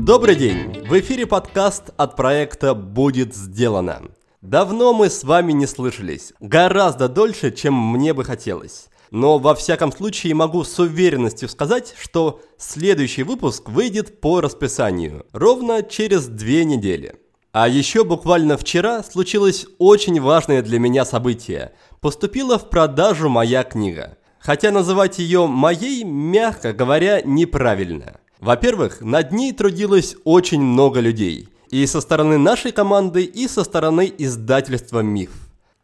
Добрый день! В эфире подкаст от проекта «Будет сделано». Давно мы с вами не слышались, гораздо дольше, чем мне бы хотелось. Но во всяком случае могу с уверенностью сказать, что следующий выпуск выйдет по расписанию, ровно через две недели. А еще буквально вчера случилось очень важное для меня событие. Поступила в продажу моя книга. Хотя называть ее моей, мягко говоря, неправильно. Во-первых, над ней трудилось очень много людей. И со стороны нашей команды, и со стороны издательства «Миф».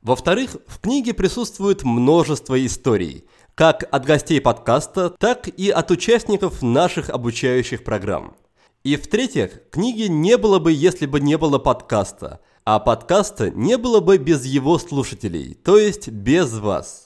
Во-вторых, в книге присутствует множество историй, как от гостей подкаста, так и от участников наших обучающих программ. И в-третьих, книги не было бы, если бы не было подкаста, а подкаста не было бы без его слушателей, то есть без вас.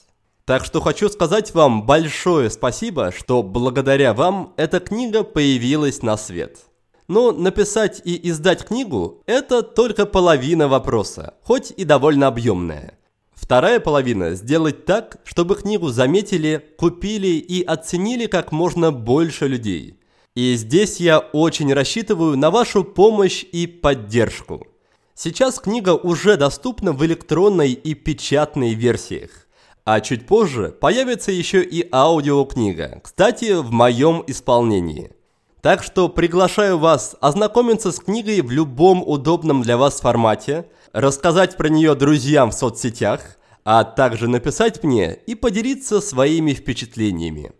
Так что хочу сказать вам большое спасибо, что благодаря вам эта книга появилась на свет. Но написать и издать книгу – это только половина вопроса, хоть и довольно объемная. Вторая половина – сделать так, чтобы книгу заметили, купили и оценили как можно больше людей. И здесь я очень рассчитываю на вашу помощь и поддержку. Сейчас книга уже доступна в электронной и печатной версиях. А чуть позже появится еще и аудиокнига, кстати, в моем исполнении. Так что приглашаю вас ознакомиться с книгой в любом удобном для вас формате, рассказать про нее друзьям в соцсетях, а также написать мне и поделиться своими впечатлениями.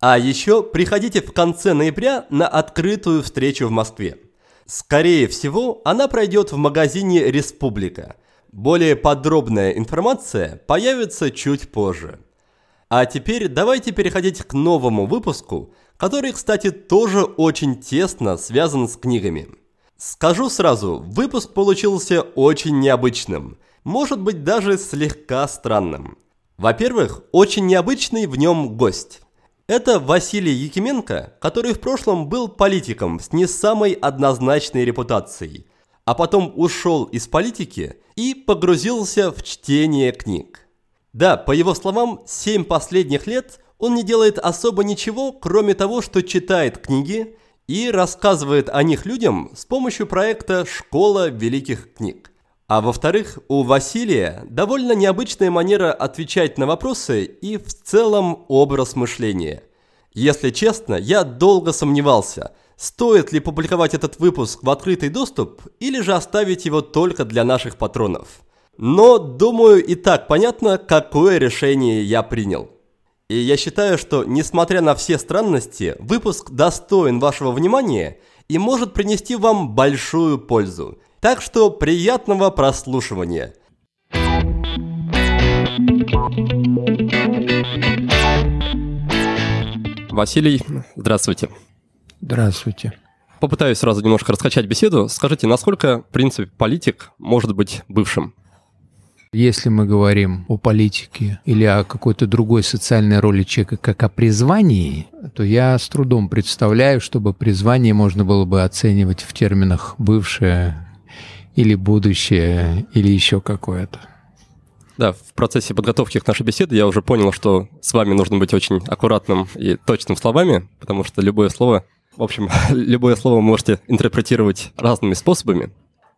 А еще приходите в конце ноября на открытую встречу в Москве. Скорее всего, она пройдет в магазине «Республика», более подробная информация появится чуть позже. А теперь давайте переходить к новому выпуску, который, кстати, тоже очень тесно связан с книгами. Скажу сразу, выпуск получился очень необычным, может быть даже слегка странным. Во-первых, очень необычный в нем гость. Это Василий Якименко, который в прошлом был политиком с не самой однозначной репутацией – а потом ушел из политики и погрузился в чтение книг. Да, по его словам, семь последних лет он не делает особо ничего, кроме того, что читает книги и рассказывает о них людям с помощью проекта «Школа великих книг». А во-вторых, у Василия довольно необычная манера отвечать на вопросы и в целом образ мышления. Если честно, я долго сомневался – Стоит ли публиковать этот выпуск в открытый доступ или же оставить его только для наших патронов? Но, думаю, и так понятно, какое решение я принял. И я считаю, что, несмотря на все странности, выпуск достоин вашего внимания и может принести вам большую пользу. Так что приятного прослушивания. Василий, здравствуйте. Здравствуйте. Попытаюсь сразу немножко раскачать беседу. Скажите, насколько, в принципе, политик может быть бывшим? Если мы говорим о политике или о какой-то другой социальной роли человека, как о призвании, то я с трудом представляю, чтобы призвание можно было бы оценивать в терминах «бывшее» или «будущее» или еще какое-то. Да, в процессе подготовки к нашей беседе я уже понял, что с вами нужно быть очень аккуратным и точным словами, потому что любое слово в общем, любое слово можете интерпретировать разными способами.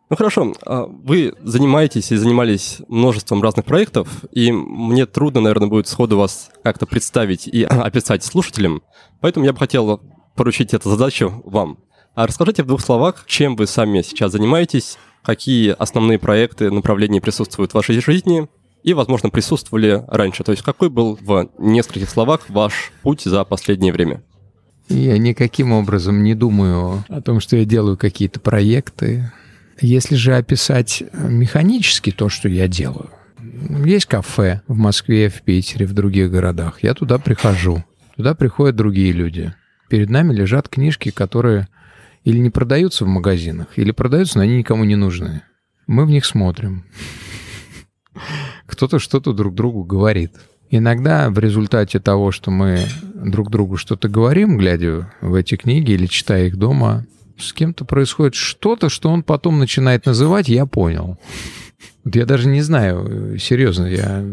Ну хорошо, а вы занимаетесь и занимались множеством разных проектов, и мне трудно, наверное, будет сходу вас как-то представить и описать слушателям, поэтому я бы хотел поручить эту задачу вам. А расскажите в двух словах, чем вы сами сейчас занимаетесь, какие основные проекты, направления присутствуют в вашей жизни и, возможно, присутствовали раньше. То есть какой был в нескольких словах ваш путь за последнее время? Я никаким образом не думаю о том, что я делаю какие-то проекты. Если же описать механически то, что я делаю, есть кафе в Москве, в Питере, в других городах. Я туда прихожу. Туда приходят другие люди. Перед нами лежат книжки, которые или не продаются в магазинах, или продаются, но они никому не нужны. Мы в них смотрим. Кто-то что-то друг другу говорит. Иногда в результате того, что мы друг другу что-то говорим, глядя в эти книги или читая их дома, с кем-то происходит что-то, что он потом начинает называть «я понял». Я даже не знаю, серьезно, я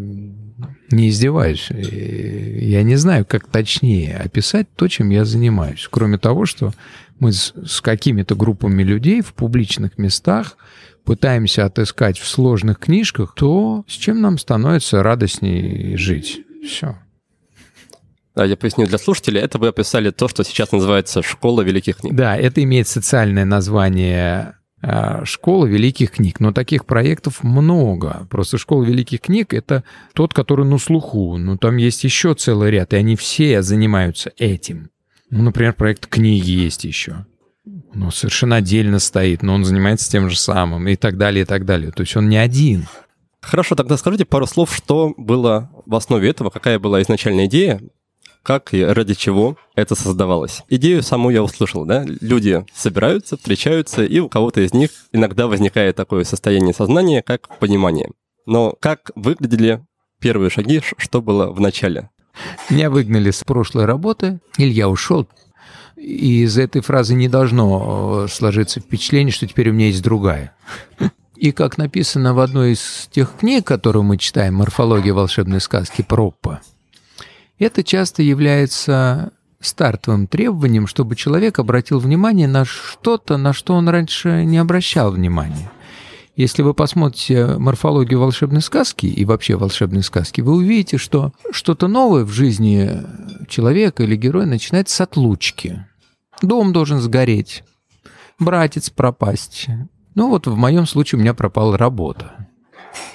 Не издеваюсь. Я не знаю, как точнее описать то, чем я занимаюсь. Кроме того, что мы с, какими-то группами людей в публичных местах пытаемся отыскать в сложных книжках то, с чем нам становится радостней жить. Все. Да, я поясню для слушателей. Это вы описали то, что сейчас называется «Школа великих книг». Да, это имеет социальное название «Школа великих книг». Но таких проектов много. Просто «Школа великих книг» — это тот, который на слуху. Но там есть еще целый ряд, и они все занимаются этим. Ну, например, проект «Книги» есть еще. Ну, совершенно отдельно стоит, но он занимается тем же самым и так далее, и так далее. То есть он не один. Хорошо, тогда скажите пару слов, что было в основе этого, какая была изначальная идея, как и ради чего это создавалось. Идею саму я услышал, да? Люди собираются, встречаются, и у кого-то из них иногда возникает такое состояние сознания, как понимание. Но как выглядели первые шаги, что было в начале? Меня выгнали с прошлой работы, Илья ушел, и из этой фразы не должно э, сложиться впечатление, что теперь у меня есть другая. И как написано в одной из тех книг, которую мы читаем, «Морфология волшебной сказки» Проппа, это часто является стартовым требованием, чтобы человек обратил внимание на что-то, на что он раньше не обращал внимания. Если вы посмотрите морфологию волшебной сказки и вообще волшебной сказки, вы увидите, что что-то новое в жизни человека или героя начинается с отлучки. Дом должен сгореть, братец пропасть. Ну вот в моем случае у меня пропала работа.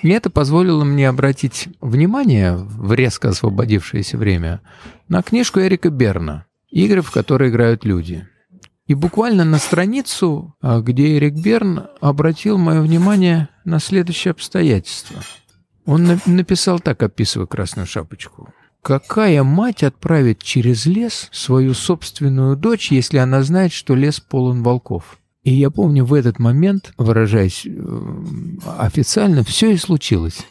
И это позволило мне обратить внимание в резко освободившееся время на книжку Эрика Берна «Игры, в которые играют люди». И буквально на страницу, а, где Эрик Берн обратил мое внимание на следующее обстоятельство. Он написал так, описывая красную шапочку. Какая мать отправит через лес свою собственную дочь, если она знает, что лес полон волков? И я помню, в этот момент, выражаясь э, официально, все и случилось.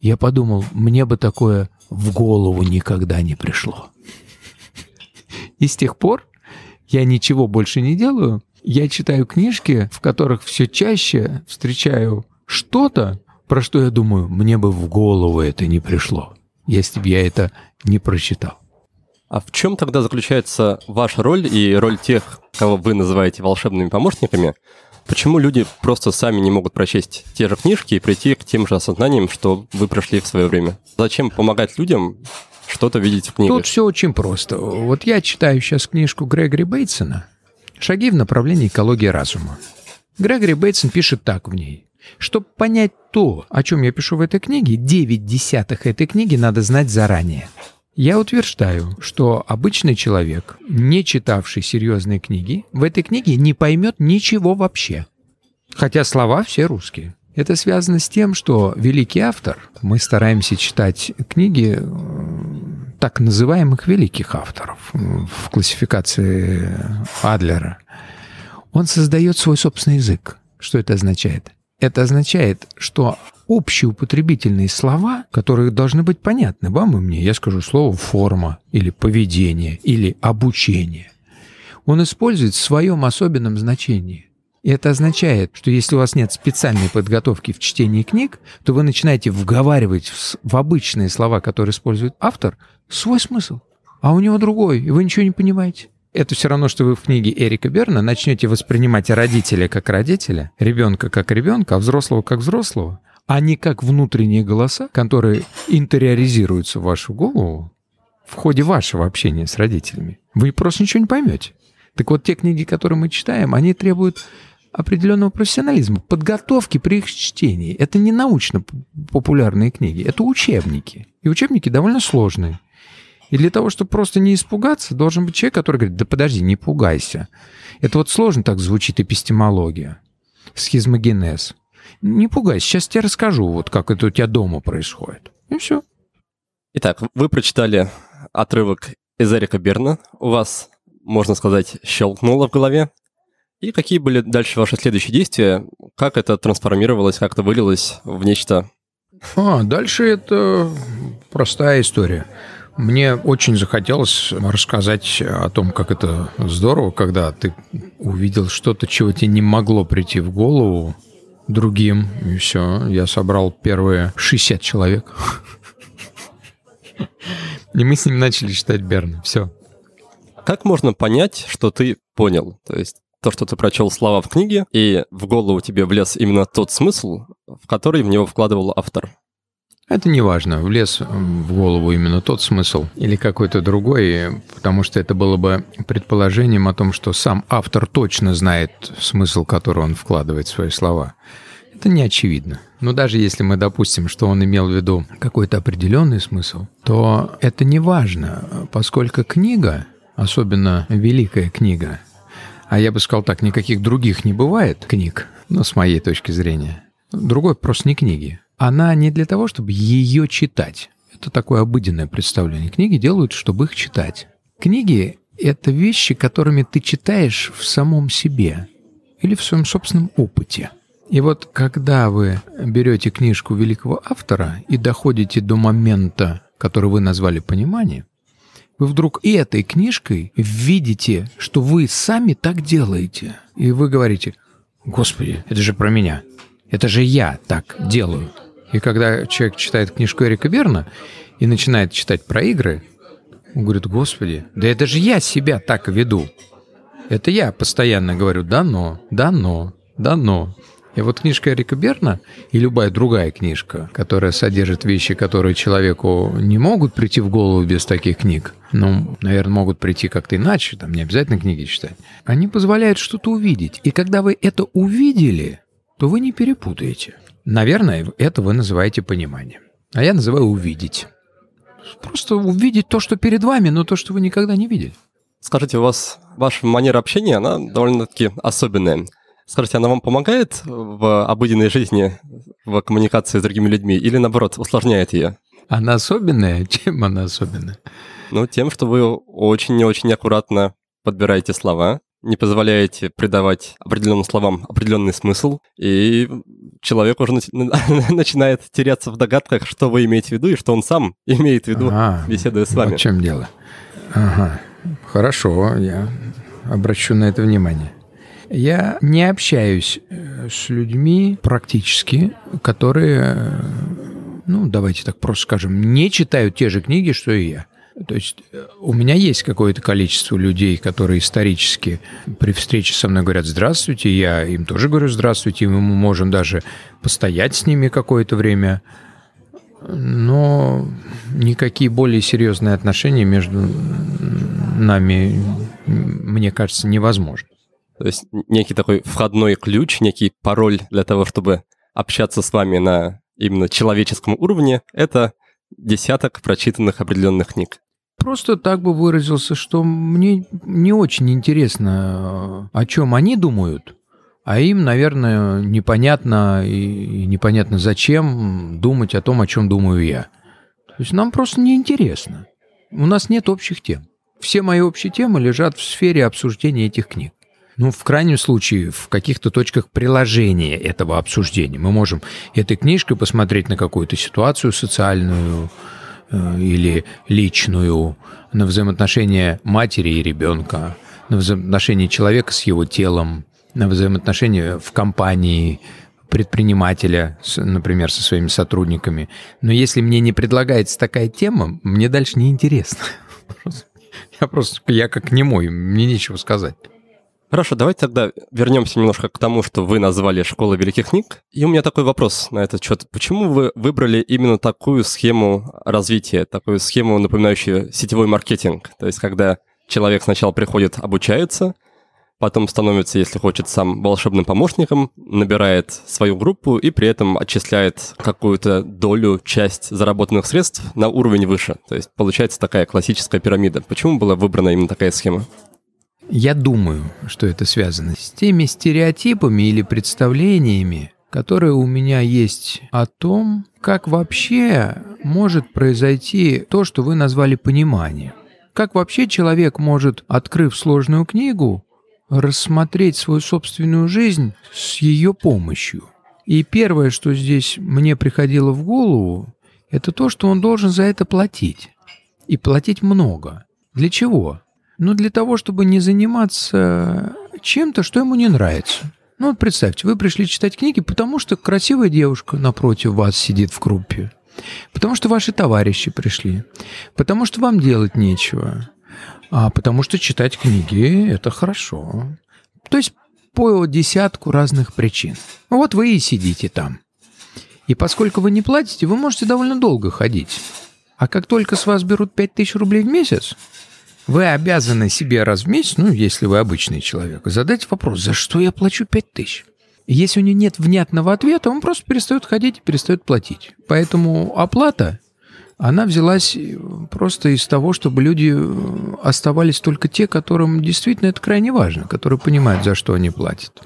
Я подумал, мне бы такое в голову никогда не пришло. И с тех пор я ничего больше не делаю. Я читаю книжки, в которых все чаще встречаю что-то, про что я думаю, мне бы в голову это не пришло, если бы я это не прочитал. А в чем тогда заключается ваша роль и роль тех, кого вы называете волшебными помощниками? Почему люди просто сами не могут прочесть те же книжки и прийти к тем же осознаниям, что вы прошли в свое время? Зачем помогать людям что-то видеть в книгах? Тут все очень просто. Вот я читаю сейчас книжку Грегори Бейтсона «Шаги в направлении экологии разума». Грегори Бейтсон пишет так в ней. Чтобы понять то, о чем я пишу в этой книге, 9 десятых этой книги надо знать заранее. Я утверждаю, что обычный человек, не читавший серьезные книги, в этой книге не поймет ничего вообще. Хотя слова все русские. Это связано с тем, что великий автор, мы стараемся читать книги э, так называемых великих авторов в классификации Адлера, он создает свой собственный язык. Что это означает? Это означает, что общеупотребительные слова, которые должны быть понятны вам и мне. Я скажу слово «форма» или «поведение» или «обучение». Он использует в своем особенном значении. И это означает, что если у вас нет специальной подготовки в чтении книг, то вы начинаете вговаривать в обычные слова, которые использует автор, свой смысл. А у него другой, и вы ничего не понимаете. Это все равно, что вы в книге Эрика Берна начнете воспринимать родителя как родителя, ребенка как ребенка, а взрослого как взрослого а не как внутренние голоса, которые интериоризируются в вашу голову в ходе вашего общения с родителями. Вы просто ничего не поймете. Так вот, те книги, которые мы читаем, они требуют определенного профессионализма, подготовки при их чтении. Это не научно-популярные книги, это учебники. И учебники довольно сложные. И для того, чтобы просто не испугаться, должен быть человек, который говорит, да подожди, не пугайся. Это вот сложно так звучит эпистемология, схизмогенез. Не пугайся, сейчас тебе расскажу, вот как это у тебя дома происходит. И все. Итак, вы прочитали отрывок из Эрика Берна. У вас, можно сказать, щелкнуло в голове. И какие были дальше ваши следующие действия? Как это трансформировалось, как это вылилось в нечто? А, дальше это простая история. Мне очень захотелось рассказать о том, как это здорово, когда ты увидел что-то, чего тебе не могло прийти в голову, другим, и все. Я собрал первые 60 человек. И мы с ним начали читать Берна. Все. Как можно понять, что ты понял? То есть то, что ты прочел слова в книге, и в голову тебе влез именно тот смысл, в который в него вкладывал автор. Это не важно, влез в голову именно тот смысл или какой-то другой, потому что это было бы предположением о том, что сам автор точно знает смысл, который он вкладывает в свои слова. Это не очевидно. Но даже если мы допустим, что он имел в виду какой-то определенный смысл, то это не важно, поскольку книга, особенно великая книга, а я бы сказал так, никаких других не бывает книг, но с моей точки зрения. Другой просто не книги она не для того, чтобы ее читать. Это такое обыденное представление. Книги делают, чтобы их читать. Книги — это вещи, которыми ты читаешь в самом себе или в своем собственном опыте. И вот когда вы берете книжку великого автора и доходите до момента, который вы назвали понимание, вы вдруг и этой книжкой видите, что вы сами так делаете. И вы говорите, «Господи, это же про меня. Это же я так делаю». И когда человек читает книжку Эрика Берна и начинает читать про игры, он говорит, господи, да это же я себя так веду. Это я постоянно говорю «да но», «да но», «да но». И вот книжка Эрика Берна и любая другая книжка, которая содержит вещи, которые человеку не могут прийти в голову без таких книг, ну, наверное, могут прийти как-то иначе, там не обязательно книги читать, они позволяют что-то увидеть. И когда вы это увидели, то вы не перепутаете. Наверное, это вы называете пониманием. А я называю увидеть. Просто увидеть то, что перед вами, но то, что вы никогда не видели. Скажите, у вас ваша манера общения, она довольно-таки особенная. Скажите, она вам помогает в обыденной жизни, в коммуникации с другими людьми, или наоборот, усложняет ее? Она особенная? Чем она особенная? Ну, тем, что вы очень и очень аккуратно подбираете слова, не позволяете придавать определенным словам определенный смысл, и человек уже начинает теряться в догадках, что вы имеете в виду и что он сам имеет в виду, ага, беседуя с вами. Вот в чем дело. Ага, хорошо, я обращу на это внимание. Я не общаюсь э, с людьми практически, которые, э, ну, давайте так просто скажем, не читают те же книги, что и я. То есть э, у меня есть какое-то количество людей, которые исторически при встрече со мной говорят «здравствуйте», я им тоже говорю «здравствуйте», и мы можем даже постоять с ними какое-то время, но никакие более серьезные отношения между нами, мне кажется, невозможны. То есть некий такой входной ключ, некий пароль для того, чтобы общаться с вами на именно человеческом уровне, это десяток прочитанных определенных книг. Просто так бы выразился, что мне не очень интересно, о чем они думают, а им, наверное, непонятно и непонятно зачем думать о том, о чем думаю я. То есть нам просто неинтересно. У нас нет общих тем. Все мои общие темы лежат в сфере обсуждения этих книг. Ну, в крайнем случае, в каких-то точках приложения этого обсуждения. Мы можем этой книжкой посмотреть на какую-то ситуацию социальную, Э, или личную, на взаимоотношения матери и ребенка, на взаимоотношения человека с его телом, на взаимоотношения в компании, предпринимателя, например, со своими сотрудниками. Но если мне не предлагается такая тема, мне дальше не интересно. Я просто, я как не мой, мне нечего сказать. Хорошо, давайте тогда вернемся немножко к тому, что вы назвали «Школа великих книг». И у меня такой вопрос на этот счет. Почему вы выбрали именно такую схему развития, такую схему, напоминающую сетевой маркетинг? То есть, когда человек сначала приходит, обучается, потом становится, если хочет, сам волшебным помощником, набирает свою группу и при этом отчисляет какую-то долю, часть заработанных средств на уровень выше. То есть получается такая классическая пирамида. Почему была выбрана именно такая схема? Я думаю, что это связано с теми стереотипами или представлениями, которые у меня есть о том, как вообще может произойти то, что вы назвали понимание. Как вообще человек может, открыв сложную книгу, рассмотреть свою собственную жизнь с ее помощью. И первое, что здесь мне приходило в голову, это то, что он должен за это платить. И платить много. Для чего? Но для того, чтобы не заниматься чем-то, что ему не нравится. Ну вот представьте, вы пришли читать книги, потому что красивая девушка напротив вас сидит в группе. Потому что ваши товарищи пришли. Потому что вам делать нечего. А потому что читать книги – это хорошо. То есть по десятку разных причин. Вот вы и сидите там. И поскольку вы не платите, вы можете довольно долго ходить. А как только с вас берут 5000 рублей в месяц, вы обязаны себе раз в месяц, ну, если вы обычный человек, задать вопрос, за что я плачу 5000? Если у него нет внятного ответа, он просто перестает ходить и перестает платить. Поэтому оплата, она взялась просто из того, чтобы люди оставались только те, которым действительно это крайне важно, которые понимают, за что они платят.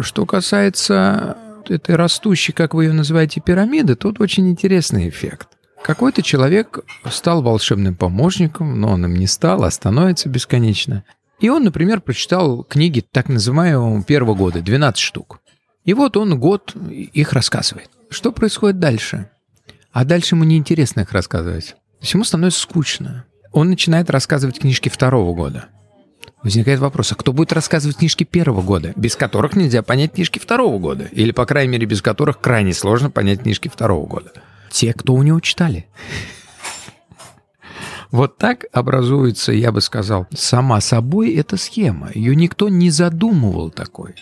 Что касается этой растущей, как вы ее называете, пирамиды, тут очень интересный эффект. Какой-то человек стал волшебным помощником, но он им не стал, а становится бесконечно. И он, например, прочитал книги так называемого первого года, 12 штук. И вот он год их рассказывает. Что происходит дальше? А дальше ему неинтересно их рассказывать. То ему становится скучно. Он начинает рассказывать книжки второго года. Возникает вопрос, а кто будет рассказывать книжки первого года, без которых нельзя понять книжки второго года? Или, по крайней мере, без которых крайне сложно понять книжки второго года? Те, кто у него читали. Вот так образуется, я бы сказал, сама собой эта схема. Ее никто не задумывал такой.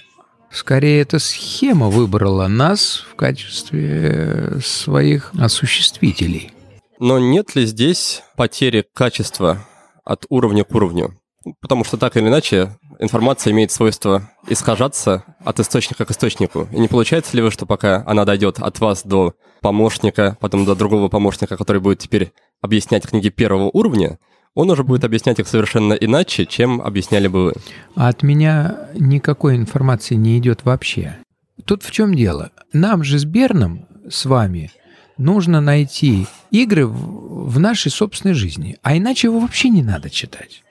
Скорее, эта схема выбрала нас в качестве своих осуществителей. Но нет ли здесь потери качества от уровня к уровню? Потому что так или иначе информация имеет свойство искажаться от источника к источнику. И не получается ли вы, что пока она дойдет от вас до помощника, потом до другого помощника, который будет теперь объяснять книги первого уровня, он уже будет объяснять их совершенно иначе, чем объясняли бы вы. От меня никакой информации не идет вообще. Тут в чем дело? Нам же с Берном, с вами, нужно найти игры в нашей собственной жизни, а иначе его вообще не надо читать.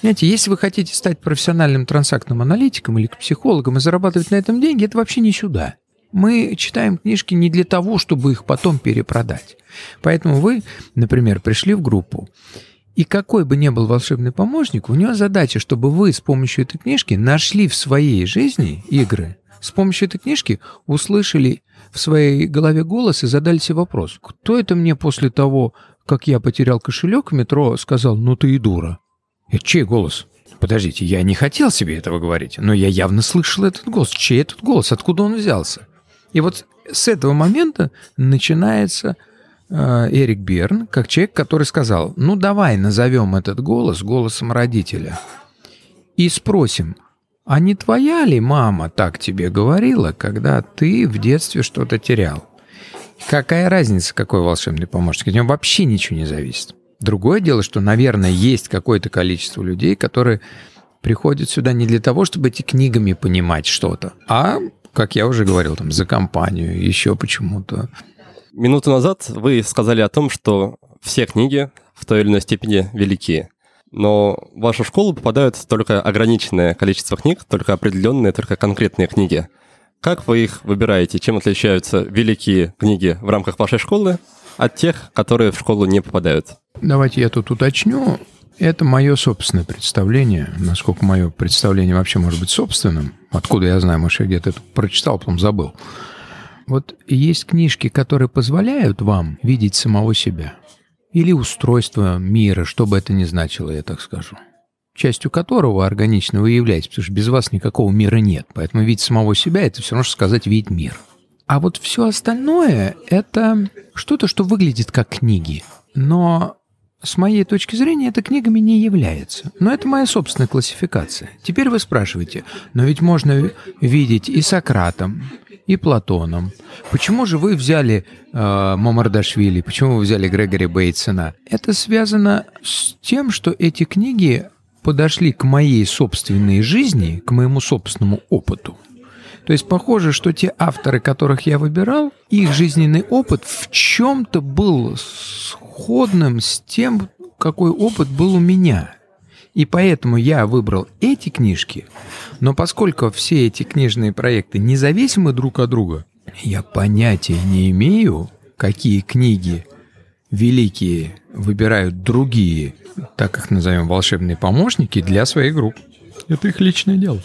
Знаете, если вы хотите стать профессиональным трансактным аналитиком или психологом и зарабатывать на этом деньги, это вообще не сюда. Мы читаем книжки не для того, чтобы их потом перепродать. Поэтому вы, например, пришли в группу, и какой бы ни был волшебный помощник, у него задача, чтобы вы с помощью этой книжки нашли в своей жизни игры, с помощью этой книжки услышали в своей голове голос и задали себе вопрос, кто это мне после того, как я потерял кошелек в метро, сказал «ну ты и дура». Это чей голос? Подождите, я не хотел себе этого говорить, но я явно слышал этот голос. Чей этот голос? Откуда он взялся? И вот с этого момента начинается э, Эрик Берн, как человек, который сказал, ну давай назовем этот голос голосом родителя и спросим, а не твоя ли мама так тебе говорила, когда ты в детстве что-то терял? Какая разница, какой волшебный помощник? От него вообще ничего не зависит. Другое дело, что, наверное, есть какое-то количество людей, которые приходят сюда не для того, чтобы эти книгами понимать что-то, а, как я уже говорил, там, за компанию, еще почему-то. Минуту назад вы сказали о том, что все книги в той или иной степени велики. Но в вашу школу попадают только ограниченное количество книг, только определенные, только конкретные книги. Как вы их выбираете? Чем отличаются великие книги в рамках вашей школы от тех, которые в школу не попадают? Давайте я тут уточню. Это мое собственное представление. Насколько мое представление вообще может быть собственным. Откуда я знаю, может, я где-то это прочитал, потом забыл. Вот есть книжки, которые позволяют вам видеть самого себя. Или устройство мира, что бы это ни значило, я так скажу. Частью которого органично вы являетесь, потому что без вас никакого мира нет. Поэтому видеть самого себя – это все равно, что сказать «видеть мир». А вот все остальное – это что-то, что выглядит как книги. Но с моей точки зрения, это книгами не является. Но это моя собственная классификация. Теперь вы спрашиваете, но ведь можно видеть и Сократом, и Платоном. Почему же вы взяли э, Мамардашвили, почему вы взяли Грегори Бейтсона? Это связано с тем, что эти книги подошли к моей собственной жизни, к моему собственному опыту. То есть похоже, что те авторы, которых я выбирал, их жизненный опыт в чем-то был сходным с тем, какой опыт был у меня. И поэтому я выбрал эти книжки, но поскольку все эти книжные проекты независимы друг от друга, я понятия не имею, какие книги великие выбирают другие, так их назовем, волшебные помощники для своих групп. Это их личное дело.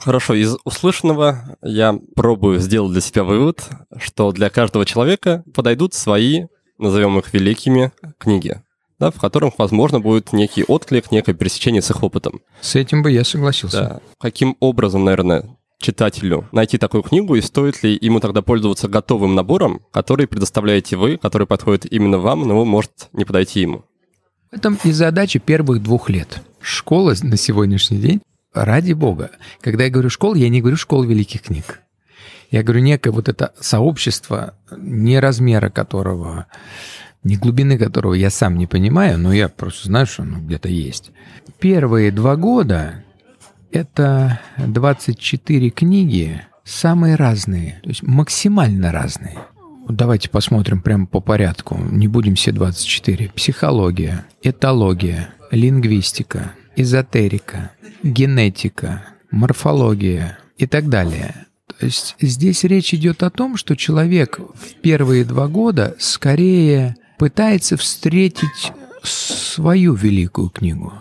Хорошо, из услышанного я пробую сделать для себя вывод, что для каждого человека подойдут свои, назовем их великими, книги, да, в которых, возможно, будет некий отклик, некое пересечение с их опытом. С этим бы я согласился. Да. Каким образом, наверное, читателю найти такую книгу, и стоит ли ему тогда пользоваться готовым набором, который предоставляете вы, который подходит именно вам, но может не подойти ему? В этом и задача первых двух лет. Школа на сегодняшний день ради бога. Когда я говорю школа, я не говорю школа великих книг. Я говорю некое вот это сообщество, не размера которого, не глубины которого я сам не понимаю, но я просто знаю, что оно где-то есть. Первые два года это 24 книги, самые разные, то есть максимально разные. Давайте посмотрим прямо по порядку. Не будем все 24. Психология, этология, лингвистика, эзотерика, генетика, морфология и так далее. То есть здесь речь идет о том, что человек в первые два года скорее пытается встретить свою великую книгу.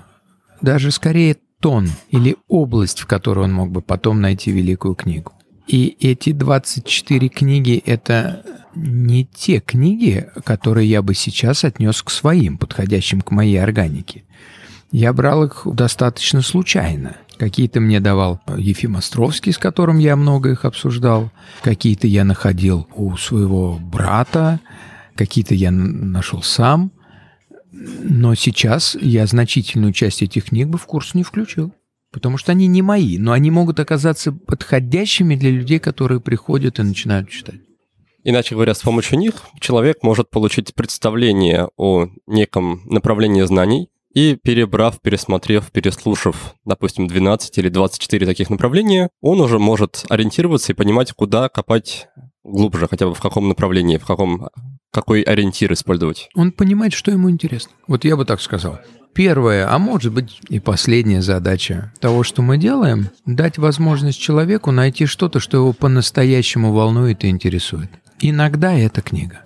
Даже скорее тон или область, в которой он мог бы потом найти великую книгу. И эти 24 книги — это не те книги, которые я бы сейчас отнес к своим, подходящим к моей органике. Я брал их достаточно случайно. Какие-то мне давал Ефим Островский, с которым я много их обсуждал. Какие-то я находил у своего брата. Какие-то я нашел сам. Но сейчас я значительную часть этих книг бы в курс не включил. Потому что они не мои, но они могут оказаться подходящими для людей, которые приходят и начинают читать. Иначе говоря, с помощью них человек может получить представление о неком направлении знаний, и перебрав, пересмотрев, переслушав, допустим, 12 или 24 таких направления, он уже может ориентироваться и понимать, куда копать глубже, хотя бы в каком направлении, в каком, какой ориентир использовать. Он понимает, что ему интересно. Вот я бы так сказал. Первая, а может быть и последняя задача того, что мы делаем, дать возможность человеку найти что-то, что его по-настоящему волнует и интересует. Иногда это книга.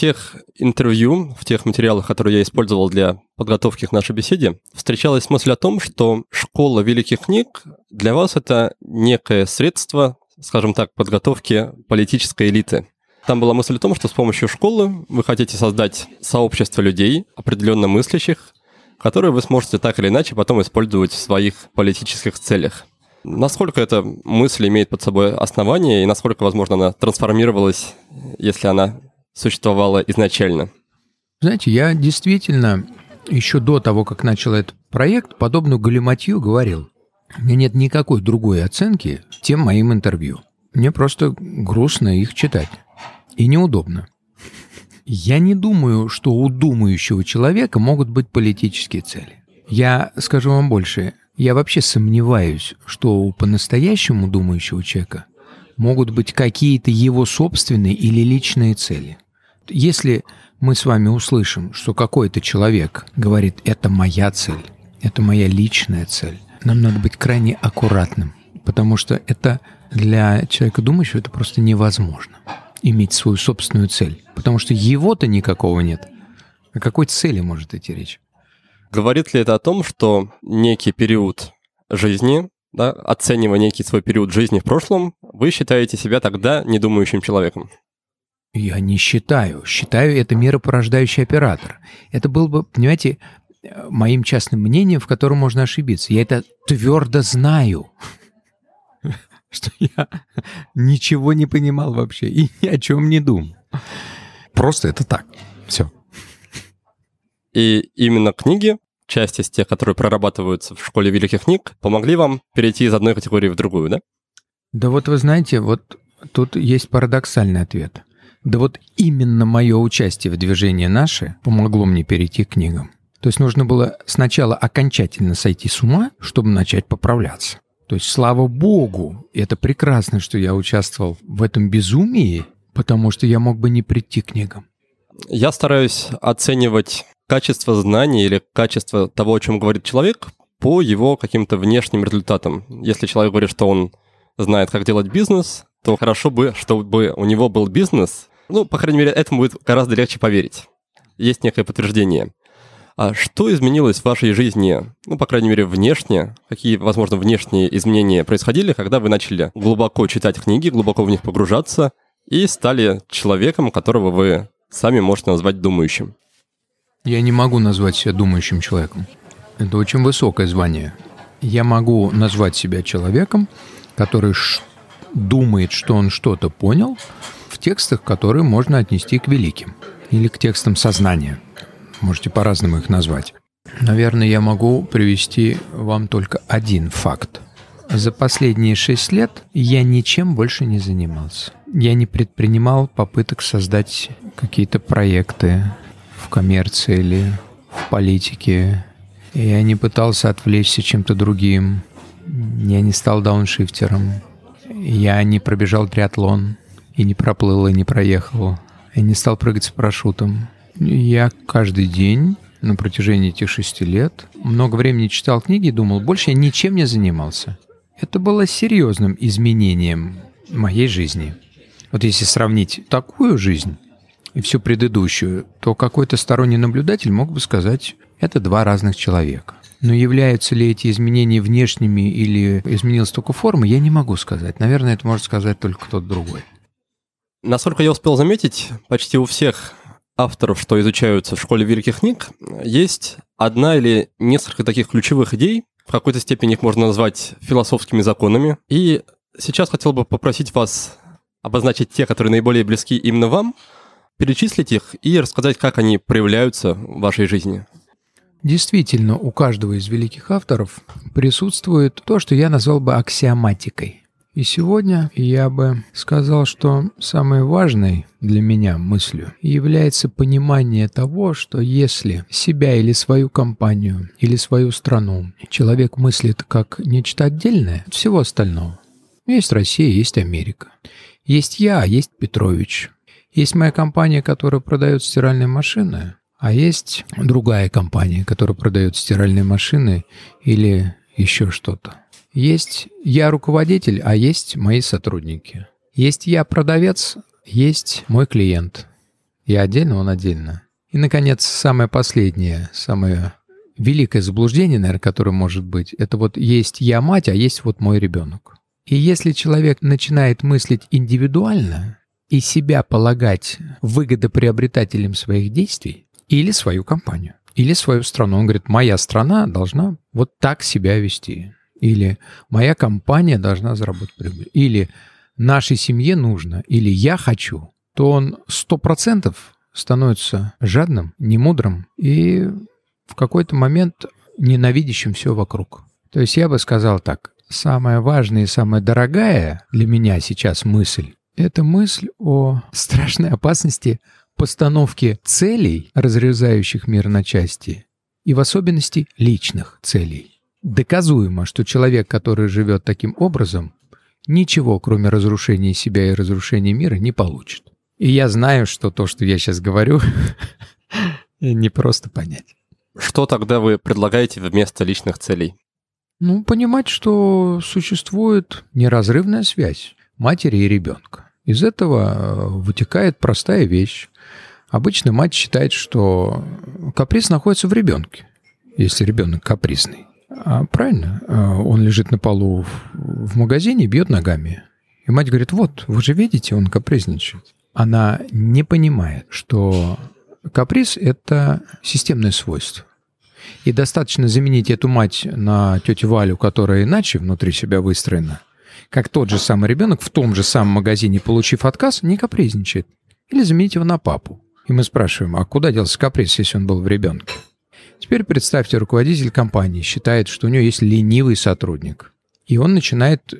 Тех интервью, в тех материалах, которые я использовал для подготовки к нашей беседе, встречалась мысль о том, что школа великих книг для вас это некое средство, скажем так, подготовки политической элиты. Там была мысль о том, что с помощью школы вы хотите создать сообщество людей, определенно мыслящих, которые вы сможете так или иначе потом использовать в своих политических целях. Насколько эта мысль имеет под собой основание и насколько, возможно, она трансформировалась, если она существовало изначально? Знаете, я действительно еще до того, как начал этот проект, подобную галиматью говорил. У меня нет никакой другой оценки тем моим интервью. Мне просто грустно их читать. И неудобно. Я не думаю, что у думающего человека могут быть политические цели. Я скажу вам больше. Я вообще сомневаюсь, что у по-настоящему думающего человека могут быть какие-то его собственные или личные цели. Если мы с вами услышим, что какой-то человек говорит, это моя цель, это моя личная цель, нам надо быть крайне аккуратным, потому что это для человека думающего это просто невозможно иметь свою собственную цель, потому что его-то никакого нет. О какой цели может идти речь? Говорит ли это о том, что некий период жизни, да, оценивая некий свой период жизни в прошлом, вы считаете себя тогда недумающим человеком? Я не считаю. Считаю, это миропорождающий оператор. Это был бы, понимаете, моим частным мнением, в котором можно ошибиться. Я это твердо знаю, что я ничего не понимал вообще и ни о чем не думал. Просто это так. Все. И именно книги, часть из тех, которые прорабатываются в школе великих книг, помогли вам перейти из одной категории в другую, да? Да вот вы знаете, вот тут есть парадоксальный ответ. Да вот именно мое участие в движении «Наши» помогло мне перейти к книгам. То есть нужно было сначала окончательно сойти с ума, чтобы начать поправляться. То есть, слава богу, это прекрасно, что я участвовал в этом безумии, потому что я мог бы не прийти к книгам. Я стараюсь оценивать качество знаний или качество того, о чем говорит человек, по его каким-то внешним результатам. Если человек говорит, что он знает, как делать бизнес, то хорошо бы, чтобы у него был бизнес, ну, по крайней мере, этому будет гораздо легче поверить. Есть некое подтверждение. А что изменилось в вашей жизни, ну, по крайней мере, внешне? Какие, возможно, внешние изменения происходили, когда вы начали глубоко читать книги, глубоко в них погружаться и стали человеком, которого вы сами можете назвать думающим? Я не могу назвать себя думающим человеком. Это очень высокое звание. Я могу назвать себя человеком, который думает, что он что-то понял текстах, которые можно отнести к великим или к текстам сознания. Можете по-разному их назвать. Наверное, я могу привести вам только один факт. За последние шесть лет я ничем больше не занимался. Я не предпринимал попыток создать какие-то проекты в коммерции или в политике. Я не пытался отвлечься чем-то другим. Я не стал дауншифтером. Я не пробежал триатлон и не проплыл, и не проехал. Я не стал прыгать с парашютом. Я каждый день на протяжении этих шести лет много времени читал книги и думал, больше я ничем не занимался. Это было серьезным изменением моей жизни. Вот если сравнить такую жизнь и всю предыдущую, то какой-то сторонний наблюдатель мог бы сказать, это два разных человека. Но являются ли эти изменения внешними или изменилась только форма, я не могу сказать. Наверное, это может сказать только кто-то другой. Насколько я успел заметить, почти у всех авторов, что изучаются в школе великих книг, есть одна или несколько таких ключевых идей, в какой-то степени их можно назвать философскими законами. И сейчас хотел бы попросить вас обозначить те, которые наиболее близки именно вам, перечислить их и рассказать, как они проявляются в вашей жизни. Действительно, у каждого из великих авторов присутствует то, что я назвал бы аксиоматикой. И сегодня я бы сказал, что самой важной для меня мыслью является понимание того, что если себя или свою компанию, или свою страну человек мыслит как нечто отдельное от всего остального, есть Россия, есть Америка, есть я, есть Петрович, есть моя компания, которая продает стиральные машины, а есть другая компания, которая продает стиральные машины или еще что-то. Есть я руководитель, а есть мои сотрудники. Есть я продавец, есть мой клиент. Я отдельно, он отдельно. И, наконец, самое последнее, самое великое заблуждение, наверное, которое может быть, это вот есть я мать, а есть вот мой ребенок. И если человек начинает мыслить индивидуально и себя полагать выгодоприобретателем своих действий, или свою компанию, или свою страну. Он говорит, моя страна должна вот так себя вести. Или моя компания должна заработать прибыль. Или нашей семье нужно, или я хочу, то он сто процентов становится жадным, немудрым и в какой-то момент ненавидящим все вокруг. То есть я бы сказал так, самая важная и самая дорогая для меня сейчас мысль – это мысль о страшной опасности постановки целей, разрезающих мир на части, и в особенности личных целей. Доказуемо, что человек, который живет таким образом, ничего, кроме разрушения себя и разрушения мира, не получит. И я знаю, что то, что я сейчас говорю, не просто понять. Что тогда вы предлагаете вместо личных целей? Ну, понимать, что существует неразрывная связь матери и ребенка. Из этого э, вытекает простая вещь. Обычно мать считает, что каприз находится в ребенке, если ребенок капризный. А правильно, а, он лежит на полу в магазине бьет ногами. И мать говорит, вот, вы же видите, он капризничает. Она не понимает, что каприз – это системное свойство. И достаточно заменить эту мать на тетю Валю, которая иначе внутри себя выстроена, как тот же самый ребенок в том же самом магазине, получив отказ, не капризничает. Или заменить его на папу. И мы спрашиваем, а куда делся каприз, если он был в ребенке? Теперь представьте, руководитель компании считает, что у него есть ленивый сотрудник. И он начинает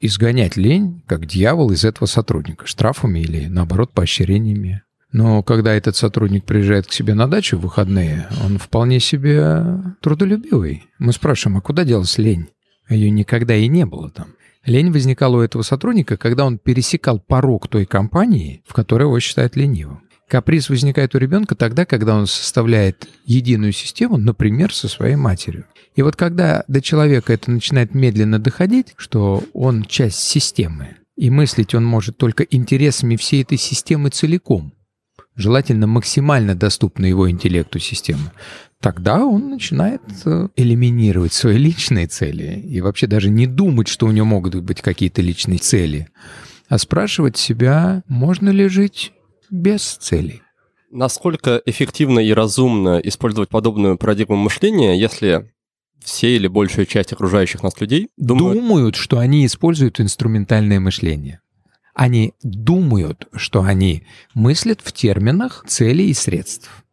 изгонять лень, как дьявол, из этого сотрудника, штрафами или, наоборот, поощрениями. Но когда этот сотрудник приезжает к себе на дачу в выходные, он вполне себе трудолюбивый. Мы спрашиваем, а куда делась лень? Ее никогда и не было там. Лень возникала у этого сотрудника, когда он пересекал порог той компании, в которой его считают ленивым. Каприз возникает у ребенка тогда, когда он составляет единую систему, например, со своей матерью. И вот когда до человека это начинает медленно доходить, что он часть системы, и мыслить он может только интересами всей этой системы целиком, желательно максимально доступную его интеллекту систему, тогда он начинает э, элиминировать свои личные цели и вообще даже не думать, что у него могут быть какие-то личные цели, а спрашивать себя, можно ли жить без целей. Насколько эффективно и разумно использовать подобную парадигму мышления, если все или большая часть окружающих нас людей думают... думают, что они используют инструментальное мышление. Они думают, что они мыслят в терминах целей и средств.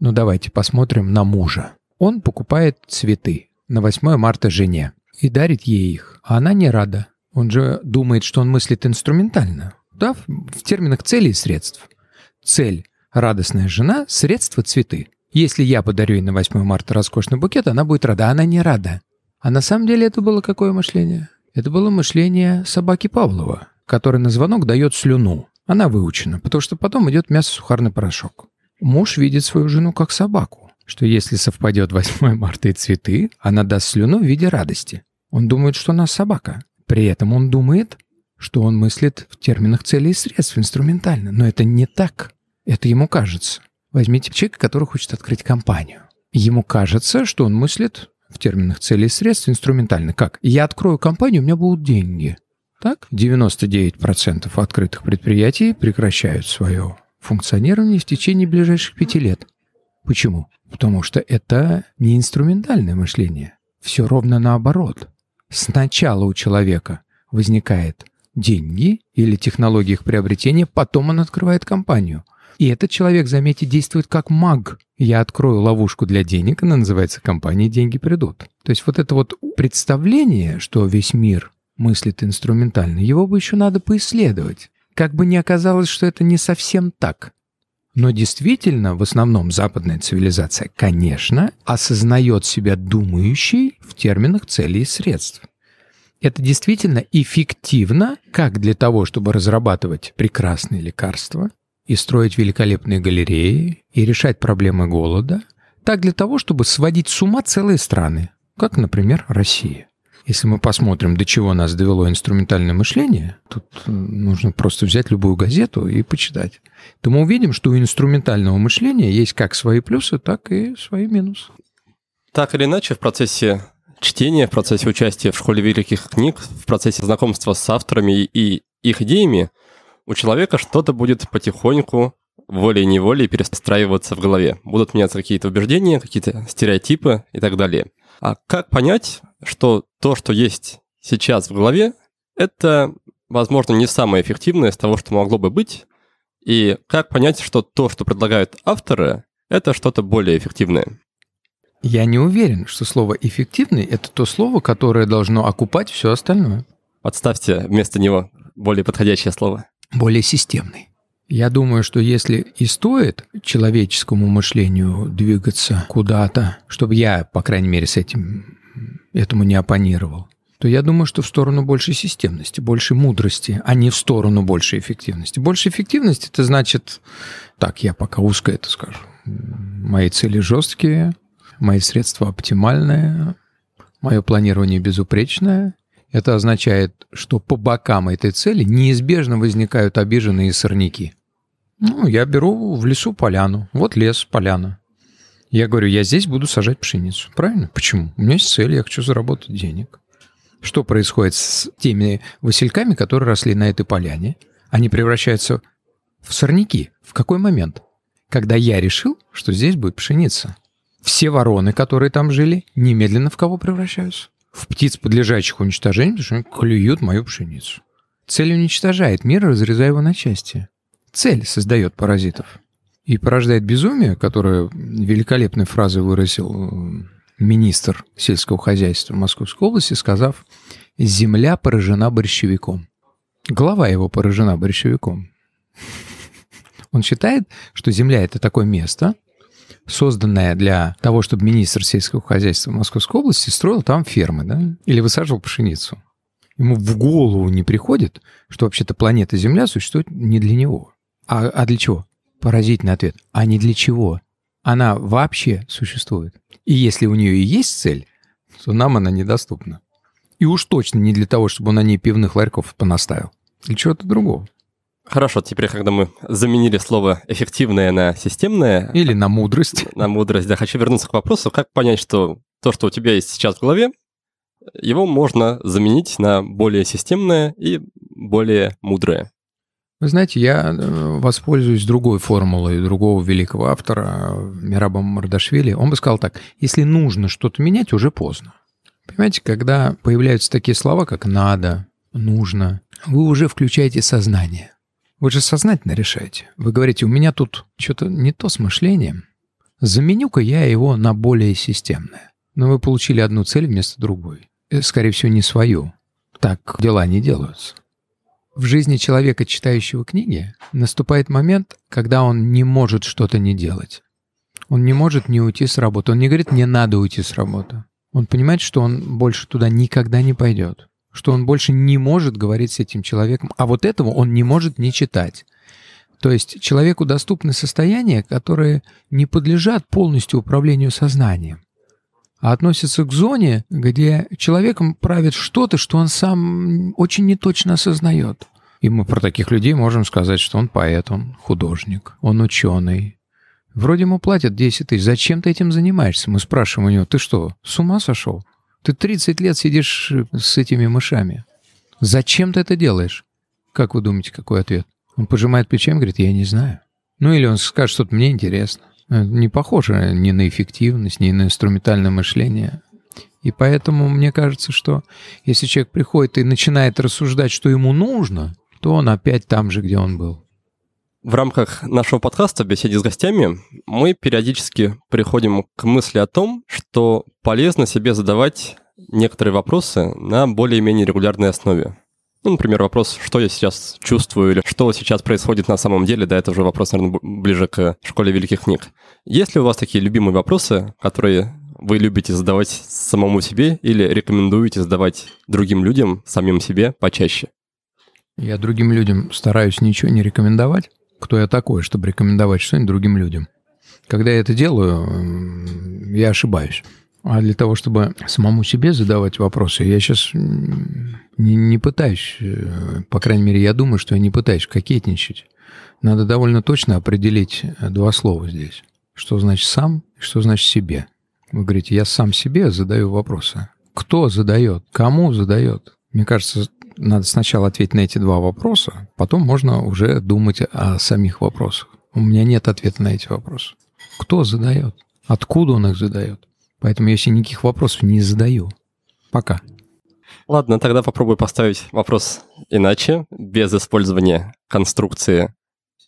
Ну давайте посмотрим на мужа. Он покупает цветы на 8 марта жене и дарит ей их, а она не рада. Он же думает, что он мыслит инструментально, да, в терминах целей и средств. Цель – радостная жена, средства – цветы. Если я подарю ей на 8 марта роскошный букет, она будет рада, она не рада. А на самом деле это было какое мышление? Это было мышление собаки Павлова, который на звонок дает слюну. Она выучена, потому что потом идет мясо-сухарный порошок. Муж видит свою жену как собаку, что если совпадет 8 марта и цветы, она даст слюну в виде радости. Он думает, что она собака. При этом он думает, что он мыслит в терминах целей и средств инструментально. Но это не так. Это ему кажется. Возьмите человека, который хочет открыть компанию. Ему кажется, что он мыслит в терминах целей и средств инструментально. Как? Я открою компанию, у меня будут деньги. Так? 99% открытых предприятий прекращают свое функционирование в течение ближайших пяти лет. Почему? Потому что это не инструментальное мышление. Все ровно наоборот. Сначала у человека возникает деньги или технология их приобретения, потом он открывает компанию. И этот человек, заметьте, действует как маг. Я открою ловушку для денег, она называется «Компания деньги придут». То есть вот это вот представление, что весь мир мыслит инструментально, его бы еще надо поисследовать. Как бы ни оказалось, что это не совсем так. Но действительно, в основном западная цивилизация, конечно, осознает себя думающей в терминах целей и средств. Это действительно эффективно как для того, чтобы разрабатывать прекрасные лекарства и строить великолепные галереи и решать проблемы голода, так для того, чтобы сводить с ума целые страны, как, например, Россия. Если мы посмотрим, до чего нас довело инструментальное мышление, тут э, нужно просто взять любую газету и почитать, то мы увидим, что у инструментального мышления есть как свои плюсы, так и свои минусы. Так или иначе, в процессе чтения, в процессе участия в школе великих книг, в процессе знакомства с авторами и их идеями, у человека что-то будет потихоньку волей-неволей перестраиваться в голове. Будут меняться какие-то убеждения, какие-то стереотипы и так далее. А как понять, что то, что есть сейчас в голове, это, возможно, не самое эффективное из того, что могло бы быть, и как понять, что то, что предлагают авторы, это что-то более эффективное? Я не уверен, что слово «эффективный» — это то слово, которое должно окупать все остальное. Подставьте вместо него более подходящее слово. Более системный. Я думаю, что если и стоит человеческому мышлению двигаться куда-то, чтобы я, по крайней мере, с этим этому не оппонировал, то я думаю, что в сторону большей системности, большей мудрости, а не в сторону большей эффективности. Больше эффективности это значит, так, я пока узко это скажу, мои цели жесткие, мои средства оптимальные, мое планирование безупречное, это означает, что по бокам этой цели неизбежно возникают обиженные сорняки. Ну, я беру в лесу поляну. Вот лес, поляна. Я говорю, я здесь буду сажать пшеницу. Правильно? Почему? У меня есть цель, я хочу заработать денег. Что происходит с теми васильками, которые росли на этой поляне? Они превращаются в сорняки. В какой момент? Когда я решил, что здесь будет пшеница. Все вороны, которые там жили, немедленно в кого превращаются? В птиц, подлежащих уничтожению, потому что они клюют мою пшеницу. Цель уничтожает мир, разрезая его на части. Цель создает паразитов. И порождает безумие, которое великолепной фразой выразил э, министр сельского хозяйства Московской области, сказав «Земля поражена борщевиком». Голова его поражена борщевиком. Он считает, что Земля — это такое место, созданное для того, чтобы министр сельского хозяйства Московской области строил там фермы, да, или высаживал пшеницу. Ему в голову не приходит, что вообще-то планета Земля существует не для него. А, а для чего? Поразительный ответ. А не для чего? Она вообще существует. И если у нее и есть цель, то нам она недоступна. И уж точно не для того, чтобы он на ней пивных ларьков понаставил. Для чего-то другого. Хорошо, теперь, когда мы заменили слово «эффективное» на «системное», Или на мудрость. на мудрость, да, хочу вернуться к вопросу, как понять, что то, что у тебя есть сейчас в голове, его можно заменить на более системное и более мудрое. Вы знаете, я э, воспользуюсь другой формулой другого великого автора, Мираба Мардашвили. Он бы сказал так, если нужно что-то менять, уже поздно. Понимаете, когда появляются такие слова, как «надо», «нужно», вы уже включаете сознание. Вы же сознательно решаете. Вы говорите, у меня тут что-то не то с мышлением. Заменю-ка я его на более системное. Но вы получили одну цель вместо другой. Э, Скорее всего, не свою. Так дела не делаются. В жизни человека, читающего книги, наступает момент, когда он не может что-то не делать. Он не может не уйти с работы. Он не говорит, мне надо уйти с работы. Он понимает, что он больше туда никогда не пойдет. Что он больше не может говорить с этим человеком. А вот этого он не может не читать. То есть человеку доступны состояния, которые не подлежат полностью управлению сознанием, а относятся к зоне, где человеком правит что-то, что он сам очень неточно осознает. И мы про таких людей можем сказать, что он поэт, он художник, он ученый. Вроде ему платят 10 тысяч. Зачем ты этим занимаешься? Мы спрашиваем у него, ты что, с ума сошел? Ты 30 лет сидишь с этими мышами. Зачем ты это делаешь? Как вы думаете, какой ответ? Он пожимает плечами говорит, я не знаю. Ну или он скажет, что мне интересно. Это Не похоже ни на эффективность, ни на инструментальное мышление. И поэтому мне кажется, что если человек приходит и начинает рассуждать, что ему нужно, то он опять там же, где он был. В рамках нашего подкаста «Беседе с гостями» мы периодически приходим к мысли о том, что полезно себе задавать некоторые вопросы на более-менее регулярной основе. Ну, например, вопрос, что я сейчас чувствую или что сейчас происходит на самом деле, да, это уже вопрос, наверное, ближе к школе великих книг. Есть ли у вас такие любимые вопросы, которые вы любите задавать самому себе или рекомендуете задавать другим людям, самим себе почаще? Я другим людям стараюсь ничего не рекомендовать. Кто я такой, чтобы рекомендовать что-нибудь другим людям? Когда я это делаю, я ошибаюсь. А для того, чтобы самому себе задавать вопросы, я сейчас не, не пытаюсь, э, по крайней мере, я думаю, что я не пытаюсь кокетничать. Надо довольно точно определить э, два слова здесь. Что значит «сам» и что значит «себе». Вы говорите, я сам себе задаю вопросы. Кто задает? Кому задает? Мне кажется, надо сначала ответить на эти два вопроса, потом можно уже думать о самих вопросах. У меня нет ответа на эти вопросы. Кто задает? Откуда он их задает? Поэтому я себе никаких вопросов не задаю. Пока. Ладно, тогда попробую поставить вопрос иначе, без использования конструкции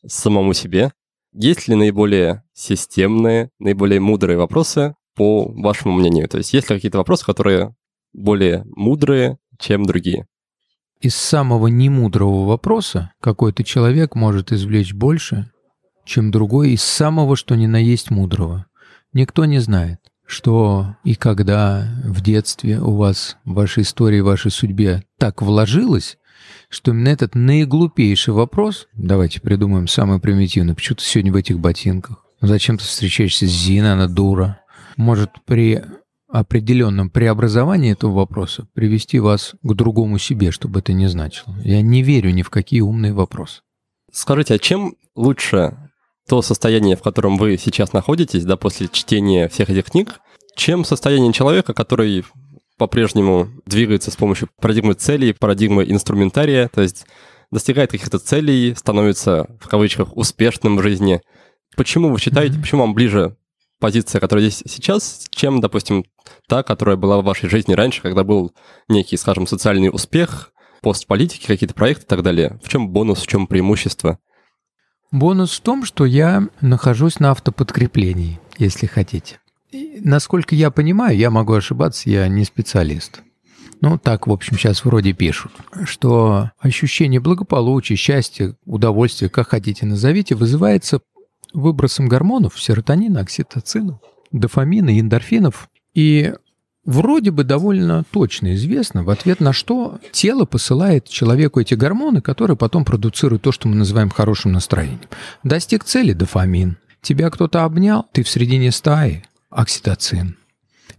самому себе. Есть ли наиболее системные, наиболее мудрые вопросы, по вашему мнению? То есть есть ли какие-то вопросы, которые более мудрые, чем другие? Из самого немудрого вопроса какой-то человек может извлечь больше, чем другой из самого, что ни на есть мудрого. Никто не знает, что и когда в детстве у вас в вашей истории, в вашей судьбе так вложилось, что именно этот наиглупейший вопрос, давайте придумаем самый примитивный, почему ты сегодня в этих ботинках? Зачем ты встречаешься с Зиной, она дура? Может при определенном преобразовании этого вопроса привести вас к другому себе, чтобы это не значило. Я не верю ни в какие умные вопросы. Скажите, а чем лучше то состояние, в котором вы сейчас находитесь, да, после чтения всех этих книг, чем состояние человека, который по-прежнему двигается с помощью парадигмы целей, парадигмы инструментария, то есть достигает каких-то целей, становится, в кавычках, успешным в жизни. Почему вы считаете, mm-hmm. почему вам ближе позиция, которая здесь сейчас, чем, допустим, та, которая была в вашей жизни раньше, когда был некий, скажем, социальный успех, пост политики, какие-то проекты и так далее? В чем бонус, в чем преимущество? Бонус в том, что я нахожусь на автоподкреплении, если хотите. И, насколько я понимаю, я могу ошибаться, я не специалист. Ну, так, в общем, сейчас вроде пишут, что ощущение благополучия, счастья, удовольствия, как хотите назовите, вызывается выбросом гормонов, серотонина, окситоцина, дофамина и эндорфинов. И вроде бы довольно точно известно, в ответ на что тело посылает человеку эти гормоны, которые потом продуцируют то, что мы называем хорошим настроением. Достиг цели – дофамин. Тебя кто-то обнял, ты в середине стаи – окситоцин.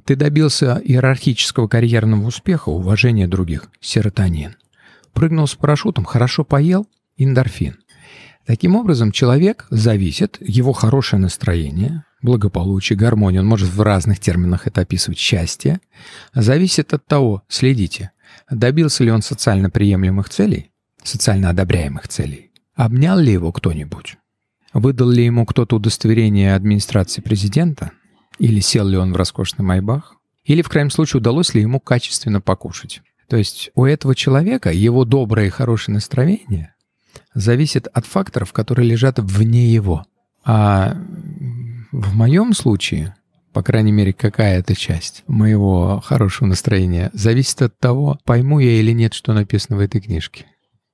Ты добился иерархического карьерного успеха, уважения других – серотонин. Прыгнул с парашютом, хорошо поел – эндорфин. Таким образом, человек зависит, его хорошее настроение, благополучие, гармония, он может в разных терминах это описывать, счастье, зависит от того, следите, добился ли он социально приемлемых целей, социально одобряемых целей, обнял ли его кто-нибудь, выдал ли ему кто-то удостоверение администрации президента, или сел ли он в роскошный майбах, или, в крайнем случае, удалось ли ему качественно покушать. То есть у этого человека его доброе и хорошее настроение зависит от факторов, которые лежат вне его. А в моем случае, по крайней мере, какая-то часть моего хорошего настроения зависит от того, пойму я или нет, что написано в этой книжке.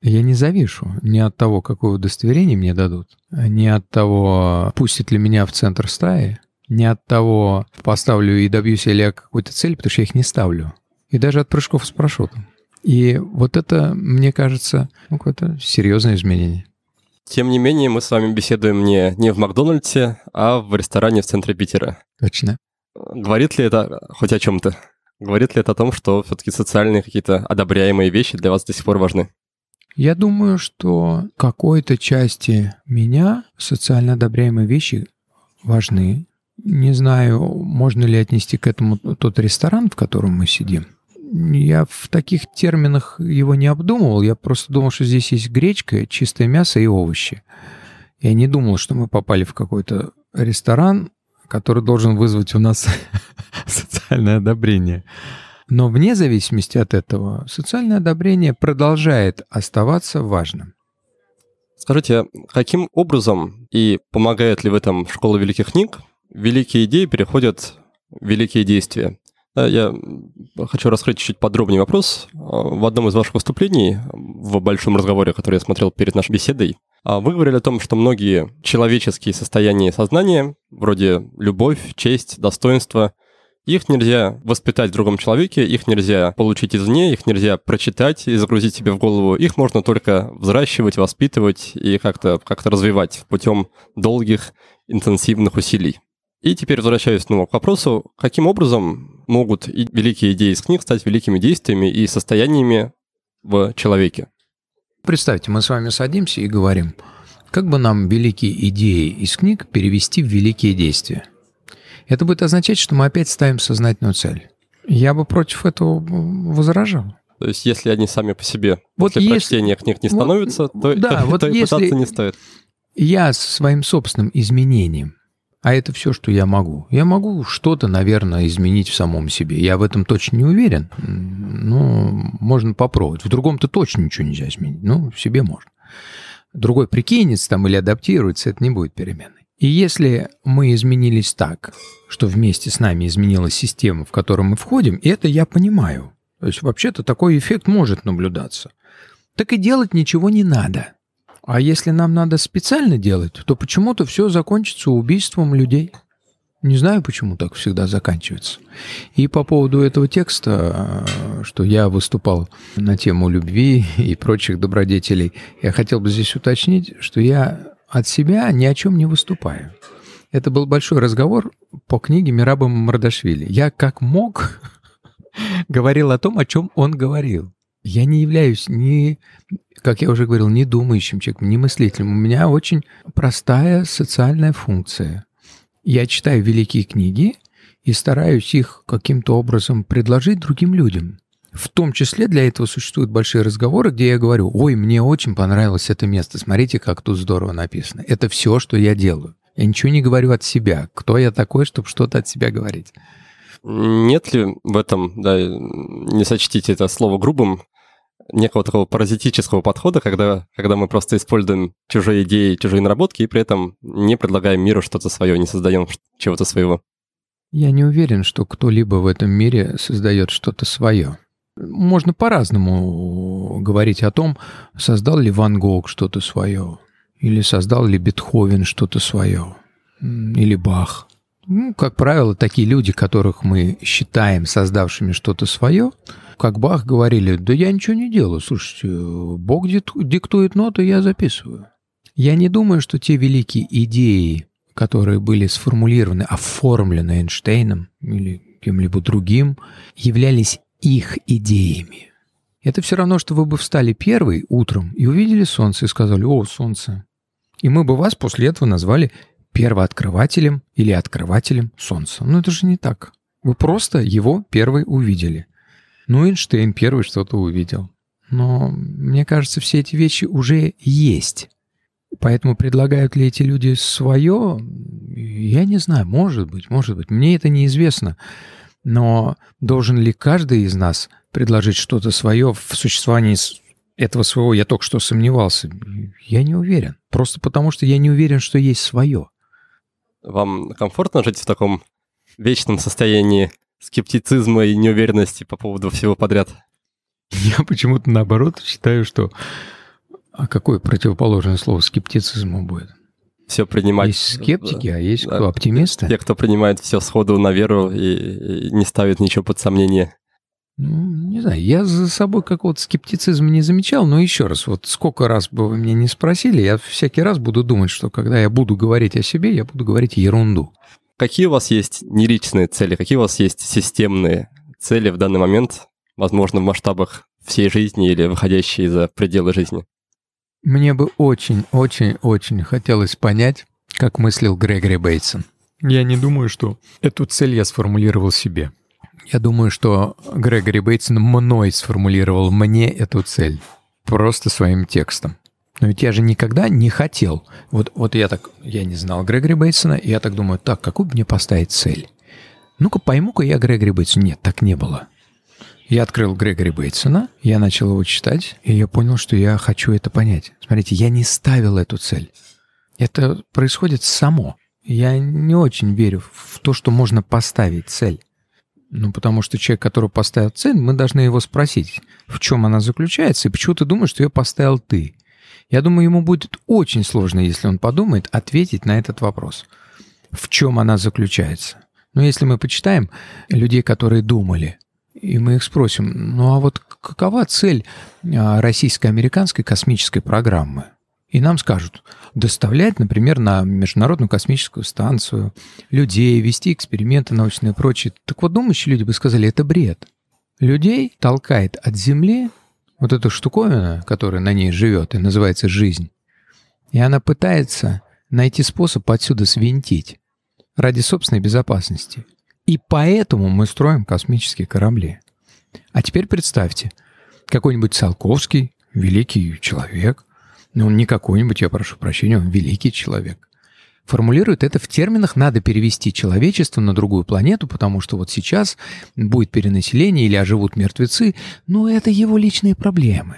Я не завишу ни от того, какое удостоверение мне дадут, ни от того, пустят ли меня в центр стаи, ни от того, поставлю и добьюсь ли я какой-то цели, потому что я их не ставлю. И даже от прыжков с парашютом. И вот это, мне кажется, ну, какое-то серьезное изменение. Тем не менее, мы с вами беседуем не, не в Макдональдсе, а в ресторане в центре Питера. Точно. Говорит ли это хоть о чем-то? Говорит ли это о том, что все-таки социальные какие-то одобряемые вещи для вас до сих пор важны? Я думаю, что какой-то части меня социально одобряемые вещи важны. Не знаю, можно ли отнести к этому тот ресторан, в котором мы сидим я в таких терминах его не обдумывал. Я просто думал, что здесь есть гречка, чистое мясо и овощи. Я не думал, что мы попали в какой-то ресторан, который должен вызвать у нас социальное одобрение. Но вне зависимости от этого, социальное одобрение продолжает оставаться важным. Скажите, каким образом и помогает ли в этом школа великих книг великие идеи переходят в великие действия? Я хочу раскрыть чуть подробнее вопрос. В одном из ваших выступлений, в большом разговоре, который я смотрел перед нашей беседой, вы говорили о том, что многие человеческие состояния сознания, вроде любовь, честь, достоинство, их нельзя воспитать в другом человеке, их нельзя получить извне, их нельзя прочитать и загрузить себе в голову. Их можно только взращивать, воспитывать и как-то как развивать путем долгих интенсивных усилий. И теперь возвращаюсь снова к вопросу, каким образом могут великие идеи из книг стать великими действиями и состояниями в человеке? Представьте, мы с вами садимся и говорим, как бы нам великие идеи из книг перевести в великие действия? Это будет означать, что мы опять ставим сознательную цель. Я бы против этого возражал. То есть, если они сами по себе вот после если, прочтения книг не становятся, вот, то, да, то, вот то и пытаться не стоит. Я своим собственным изменением а это все, что я могу. Я могу что-то, наверное, изменить в самом себе. Я в этом точно не уверен. Ну, можно попробовать. В другом-то точно ничего нельзя изменить. Ну, в себе можно. Другой прикинется там или адаптируется, это не будет переменной. И если мы изменились так, что вместе с нами изменилась система, в которую мы входим, и это я понимаю. То есть вообще-то такой эффект может наблюдаться. Так и делать ничего не надо. А если нам надо специально делать, то почему-то все закончится убийством людей. Не знаю, почему так всегда заканчивается. И по поводу этого текста, э, что я выступал на тему любви и прочих добродетелей, я хотел бы здесь уточнить, что я от себя ни о чем не выступаю. Это был большой разговор по книге Мираба Мардашвили. Я как мог говорил о том, о чем он говорил. Я не являюсь ни, как я уже говорил, не думающим человеком, не мыслителем. У меня очень простая социальная функция. Я читаю великие книги и стараюсь их каким-то образом предложить другим людям. В том числе для этого существуют большие разговоры, где я говорю, ой, мне очень понравилось это место, смотрите, как тут здорово написано. Это все, что я делаю. Я ничего не говорю от себя. Кто я такой, чтобы что-то от себя говорить? Нет ли в этом, да, не сочтите это слово грубым, некого такого паразитического подхода, когда, когда мы просто используем чужие идеи, чужие наработки и при этом не предлагаем миру что-то свое, не создаем чего-то своего. Я не уверен, что кто-либо в этом мире создает что-то свое. Можно по-разному говорить о том, создал ли Ван Гог что-то свое, или создал ли Бетховен что-то свое, или Бах. Ну, как правило, такие люди, которых мы считаем создавшими что-то свое, как Бах говорили, да я ничего не делаю, слушайте, Бог диктует ноты, я записываю. Я не думаю, что те великие идеи, которые были сформулированы, оформлены Эйнштейном или кем-либо другим, являлись их идеями. Это все равно, что вы бы встали первый утром и увидели солнце и сказали, о, солнце, И мы бы вас после этого назвали первооткрывателем или открывателем Солнца. Но это же не так. Вы просто его первый увидели. Ну, Эйнштейн первый что-то увидел. Но мне кажется, все эти вещи уже есть. Поэтому предлагают ли эти люди свое, я не знаю, может быть, может быть. Мне это неизвестно. Но должен ли каждый из нас предложить что-то свое в существовании этого своего я только что сомневался. Я не уверен. Просто потому, что я не уверен, что есть свое. Вам комфортно жить в таком вечном состоянии скептицизма и неуверенности по поводу всего подряд? Я почему-то наоборот считаю, что... А какое противоположное слово скептицизму будет? Все принимать... Есть скептики, а есть кто? Оптимисты? Те, кто принимает все сходу на веру и, и не ставит ничего под сомнение. Ну, не знаю, я за собой какого-то скептицизма не замечал, но еще раз, вот сколько раз бы вы меня не спросили, я всякий раз буду думать, что когда я буду говорить о себе, я буду говорить ерунду. Какие у вас есть неличные цели, какие у вас есть системные цели в данный момент, возможно, в масштабах всей жизни или выходящие за пределы жизни? Мне бы очень-очень-очень хотелось понять, как мыслил Грегори Бейтсон. Я не думаю, что эту цель я сформулировал себе. Я думаю, что Грегори Бейтсон мной сформулировал мне эту цель. Просто своим текстом. Но ведь я же никогда не хотел. Вот, вот я так, я не знал Грегори Бейтсона, и я так думаю, так, какую бы мне поставить цель? Ну-ка пойму-ка я Грегори Бейтсона. Нет, так не было. Я открыл Грегори Бейтсона, я начал его читать, и я понял, что я хочу это понять. Смотрите, я не ставил эту цель. Это происходит само. Я не очень верю в то, что можно поставить цель. Ну, потому что человек, который поставил цель, мы должны его спросить, в чем она заключается, и почему ты думаешь, что ее поставил ты. Я думаю, ему будет очень сложно, если он подумает, ответить на этот вопрос. В чем она заключается? Но если мы почитаем людей, которые думали, и мы их спросим, ну а вот какова цель а, российско-американской космической программы? И нам скажут, доставлять, например, на Международную космическую станцию людей, вести эксперименты научные и прочее. Так вот, думающие люди бы сказали, это бред. Людей толкает от Земли вот эта штуковина, которая на ней живет и называется жизнь. И она пытается найти способ отсюда свинтить ради собственной безопасности. И поэтому мы строим космические корабли. А теперь представьте, какой-нибудь Циолковский, великий человек, но он не какой-нибудь, я прошу прощения, он великий человек. Формулирует это в терминах «надо перевести человечество на другую планету, потому что вот сейчас будет перенаселение или оживут мертвецы», но это его личные проблемы.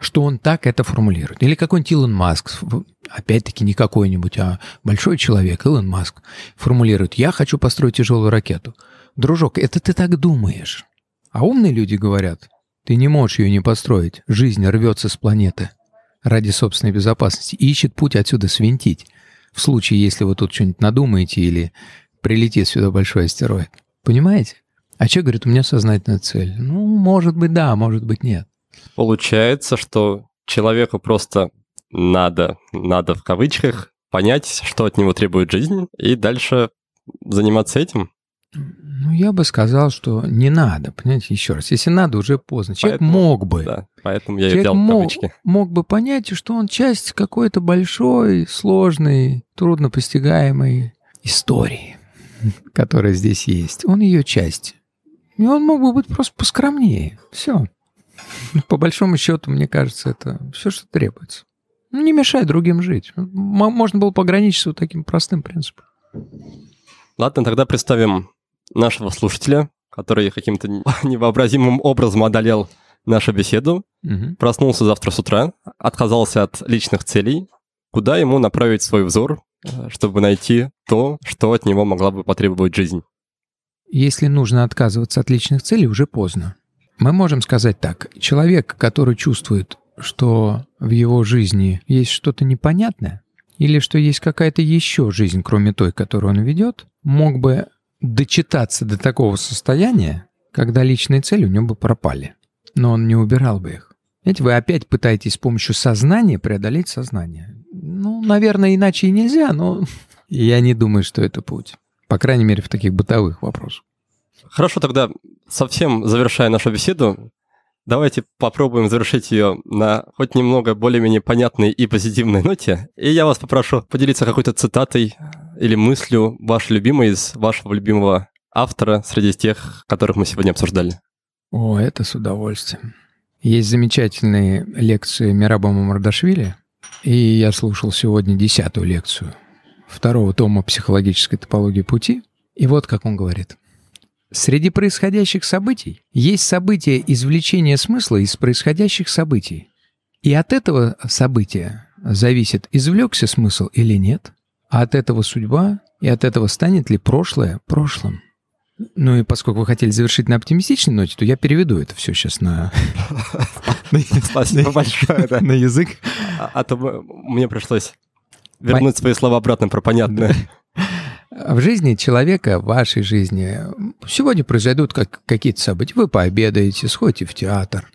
Что он так это формулирует. Или какой-нибудь Илон Маск, опять-таки не какой-нибудь, а большой человек, Илон Маск, формулирует «я хочу построить тяжелую ракету». Дружок, это ты так думаешь. А умные люди говорят, ты не можешь ее не построить, жизнь рвется с планеты – ради собственной безопасности ищет путь отсюда свинтить, в случае, если вы тут что-нибудь надумаете или прилетит сюда большой астероид. Понимаете? А человек говорит, у меня сознательная цель. Ну, может быть, да, может быть, нет. Получается, что человеку просто надо, надо в кавычках, понять, что от него требует жизнь, и дальше заниматься этим. Ну, я бы сказал, что не надо, понимаете, еще раз. Если надо, уже поздно. Человек поэтому, мог бы. Да, поэтому я Человек взял мог, кавычки. мог бы понять, что он часть какой-то большой, сложной, труднопостигаемой истории, которая здесь есть. Он ее часть. И он мог бы быть просто поскромнее. Все. По большому счету, мне кажется, это все, что требуется. Ну, не мешай другим жить. Можно было пограничиться вот таким простым принципом. Ладно, тогда представим нашего слушателя, который каким-то невообразимым образом одолел нашу беседу, угу. проснулся завтра с утра, отказался от личных целей, куда ему направить свой взор, э, чтобы найти то, что от него могла бы потребовать жизнь. Если нужно отказываться от личных целей, уже поздно. Мы можем сказать так. Человек, который чувствует, что в его жизни есть что-то непонятное, или что есть какая-то еще жизнь, кроме той, которую он ведет, мог бы дочитаться до такого состояния, когда личные цели у него бы пропали. Но он не убирал бы их. Ведь вы опять пытаетесь с помощью сознания преодолеть сознание. Ну, наверное, иначе и нельзя, но я не думаю, что это путь. По крайней мере, в таких бытовых вопросах. Хорошо, тогда совсем завершая нашу беседу, Давайте попробуем завершить ее на хоть немного более-менее понятной и позитивной ноте. И я вас попрошу поделиться какой-то цитатой или мыслью вашей любимой из вашего любимого автора среди тех, которых мы сегодня обсуждали. О, это с удовольствием. Есть замечательные лекции Мирабама Мардашвили, и я слушал сегодня десятую лекцию второго тома психологической топологии пути. И вот как он говорит. Среди происходящих событий есть события извлечения смысла из происходящих событий. И от этого события зависит, извлекся смысл или нет, а от этого судьба, и от этого станет ли прошлое прошлым. Ну и поскольку вы хотели завершить на оптимистичной ноте, то я переведу это все сейчас на... Спасибо большое. На язык. А, а то мне пришлось вернуть свои слова обратно про понятное. В жизни человека, в вашей жизни, сегодня произойдут как, какие-то события. Вы пообедаете, сходите в театр,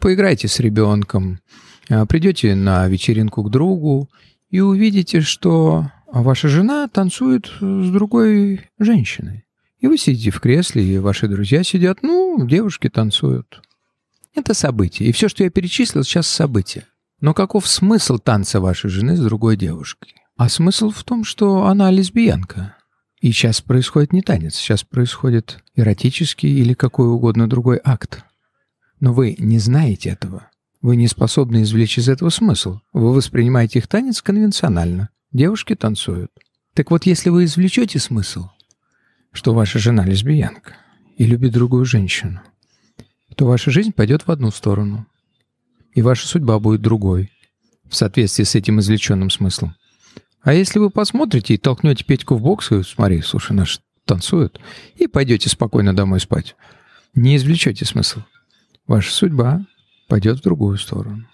поиграете с ребенком, а, придете на вечеринку к другу и увидите, что ваша жена танцует с другой женщиной. И вы сидите в кресле, и ваши друзья сидят, ну, девушки танцуют. Это событие. И все, что я перечислил, сейчас событие. Но каков смысл танца вашей жены с другой девушкой? А смысл в том, что она лесбиянка. И сейчас происходит не танец, сейчас происходит эротический или какой угодно другой акт. Но вы не знаете этого. Вы не способны извлечь из этого смысл. Вы воспринимаете их танец конвенционально. Девушки танцуют. Так вот, если вы извлечете смысл, что ваша жена лесбиянка и любит другую женщину, то ваша жизнь пойдет в одну сторону, и ваша судьба будет другой, в соответствии с этим извлеченным смыслом. А если вы посмотрите и толкнете Петьку в бокс, и смотри, слушай, наш танцует, и пойдете спокойно домой спать, не извлечете смысл. Ваша судьба пойдет в другую сторону.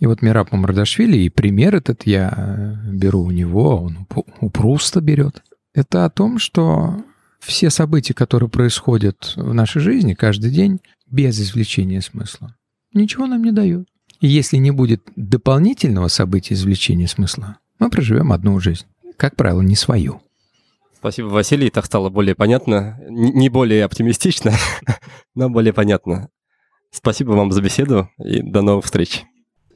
И вот Мираб Мамардашвили, и пример этот я э, беру у него, он у Пруста берет. Это о том, что все события, которые происходят в нашей жизни каждый день, без извлечения смысла, ничего нам не дают. И если не будет дополнительного события извлечения смысла, мы проживем одну жизнь. Как правило, не свою. Спасибо, Василий. Так стало более понятно. Не более оптимистично, но более понятно. Спасибо вам за беседу и до новых встреч.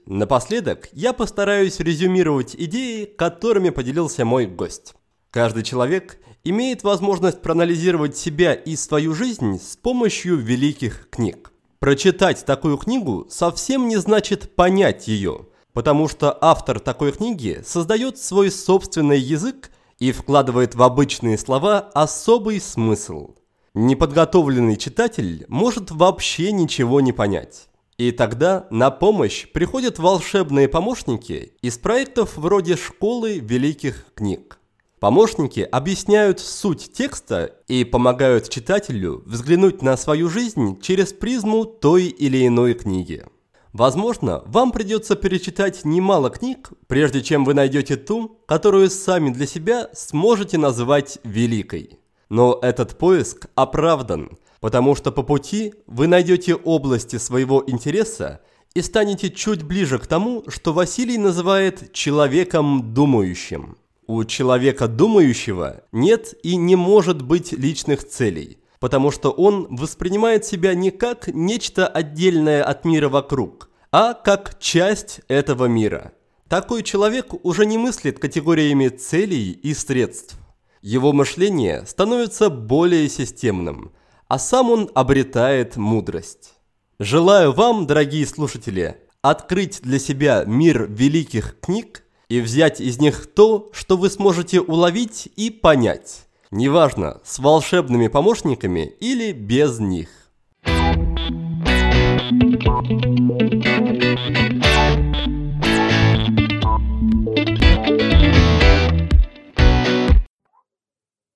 Напоследок я постараюсь резюмировать идеи, которыми поделился мой гость. Каждый человек имеет возможность проанализировать себя и свою жизнь с помощью великих книг. Прочитать такую книгу совсем не значит понять ее – потому что автор такой книги создает свой собственный язык и вкладывает в обычные слова особый смысл. Неподготовленный читатель может вообще ничего не понять. И тогда на помощь приходят волшебные помощники из проектов вроде «Школы великих книг». Помощники объясняют суть текста и помогают читателю взглянуть на свою жизнь через призму той или иной книги. Возможно, вам придется перечитать немало книг, прежде чем вы найдете ту, которую сами для себя сможете назвать великой. Но этот поиск оправдан, потому что по пути вы найдете области своего интереса и станете чуть ближе к тому, что Василий называет «человеком думающим». У человека думающего нет и не может быть личных целей, потому что он воспринимает себя не как нечто отдельное от мира вокруг, а как часть этого мира. Такой человек уже не мыслит категориями целей и средств. Его мышление становится более системным, а сам он обретает мудрость. Желаю вам, дорогие слушатели, открыть для себя мир великих книг и взять из них то, что вы сможете уловить и понять. Неважно, с волшебными помощниками или без них. Thank you.